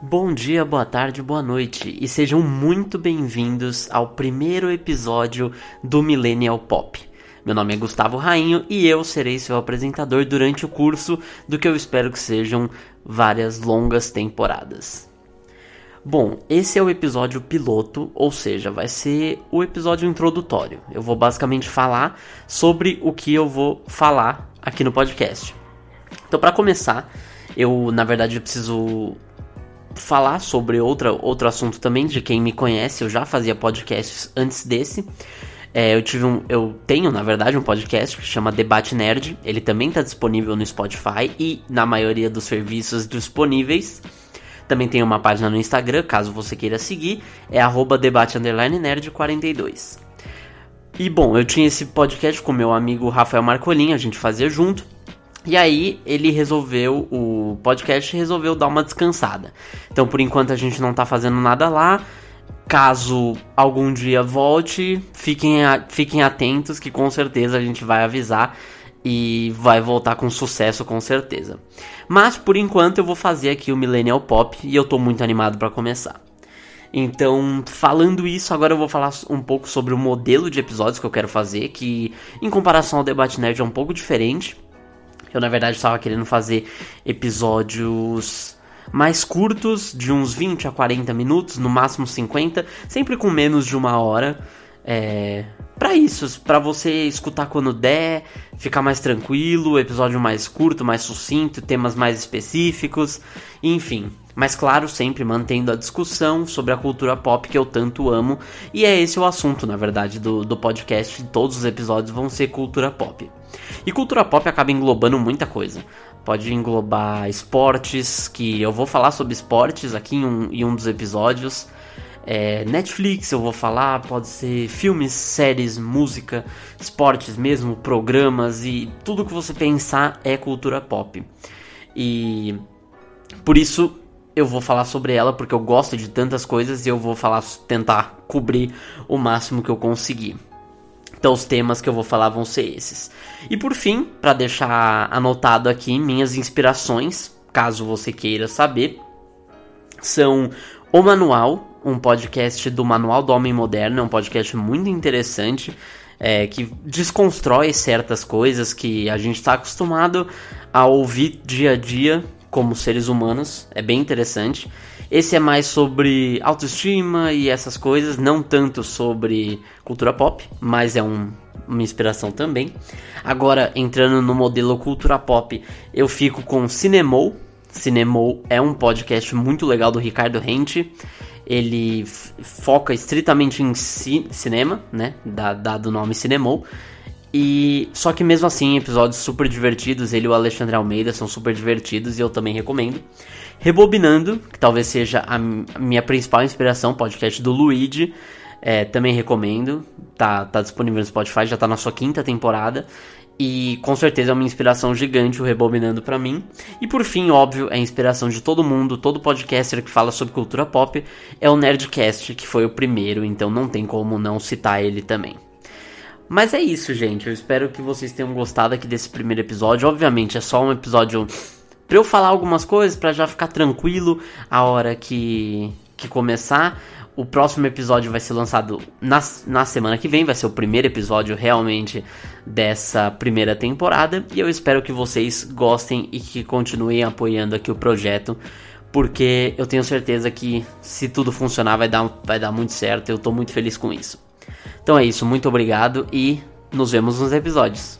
Bom dia, boa tarde, boa noite e sejam muito bem-vindos ao primeiro episódio do Millennial Pop. Meu nome é Gustavo Rainho e eu serei seu apresentador durante o curso do que eu espero que sejam várias longas temporadas. Bom, esse é o episódio piloto, ou seja, vai ser o episódio introdutório. Eu vou basicamente falar sobre o que eu vou falar aqui no podcast. Então, para começar, eu na verdade preciso falar sobre outra, outro assunto também, de quem me conhece, eu já fazia podcasts antes desse. É, eu tive um, eu tenho na verdade um podcast que chama Debate Nerd. Ele também está disponível no Spotify e na maioria dos serviços disponíveis. Também tem uma página no Instagram, caso você queira seguir, é @debate_nerd42. E bom, eu tinha esse podcast com meu amigo Rafael Marcolin, a gente fazia junto. E aí ele resolveu, o podcast resolveu dar uma descansada. Então por enquanto a gente não tá fazendo nada lá. Caso algum dia volte, fiquem, a, fiquem atentos que com certeza a gente vai avisar e vai voltar com sucesso com certeza. Mas por enquanto eu vou fazer aqui o Millennial Pop e eu tô muito animado para começar. Então, falando isso, agora eu vou falar um pouco sobre o modelo de episódios que eu quero fazer, que em comparação ao debate nerd é um pouco diferente. Eu, na verdade, estava querendo fazer episódios mais curtos, de uns 20 a 40 minutos, no máximo 50, sempre com menos de uma hora. É, para isso, para você escutar quando der, ficar mais tranquilo, episódio mais curto, mais sucinto, temas mais específicos, enfim. Mas claro, sempre mantendo a discussão sobre a cultura pop que eu tanto amo, e é esse o assunto, na verdade, do, do podcast. Todos os episódios vão ser cultura pop. E cultura pop acaba englobando muita coisa. Pode englobar esportes, que eu vou falar sobre esportes aqui em um, em um dos episódios. É, Netflix eu vou falar, pode ser filmes, séries, música, esportes mesmo, programas e tudo que você pensar é cultura pop. E por isso eu vou falar sobre ela porque eu gosto de tantas coisas e eu vou falar tentar cobrir o máximo que eu conseguir. Então os temas que eu vou falar vão ser esses. E por fim, para deixar anotado aqui minhas inspirações, caso você queira saber, são o Manual, um podcast do Manual do Homem Moderno, é um podcast muito interessante. É, que desconstrói certas coisas que a gente está acostumado a ouvir dia a dia como seres humanos, é bem interessante. Esse é mais sobre autoestima e essas coisas, não tanto sobre cultura pop, mas é um, uma inspiração também. Agora, entrando no modelo cultura pop, eu fico com Cinemou. Cinemou é um podcast muito legal do Ricardo Rente. Ele foca estritamente em ci cinema, né? Dado o nome Cinemou. E só que mesmo assim, episódios super divertidos, ele e o Alexandre Almeida são super divertidos e eu também recomendo. Rebobinando, que talvez seja a minha principal inspiração, podcast do Luigi, é, também recomendo. Tá, tá disponível no Spotify, já tá na sua quinta temporada. E com certeza é uma inspiração gigante o Rebobinando para mim. E por fim, óbvio, é a inspiração de todo mundo, todo podcaster que fala sobre cultura pop é o Nerdcast, que foi o primeiro, então não tem como não citar ele também. Mas é isso, gente. Eu espero que vocês tenham gostado aqui desse primeiro episódio. Obviamente, é só um episódio para eu falar algumas coisas, para já ficar tranquilo a hora que, que começar. O próximo episódio vai ser lançado na, na semana que vem, vai ser o primeiro episódio realmente dessa primeira temporada. E eu espero que vocês gostem e que continuem apoiando aqui o projeto, porque eu tenho certeza que se tudo funcionar vai dar, vai dar muito certo. Eu tô muito feliz com isso. Então é isso, muito obrigado e nos vemos nos episódios.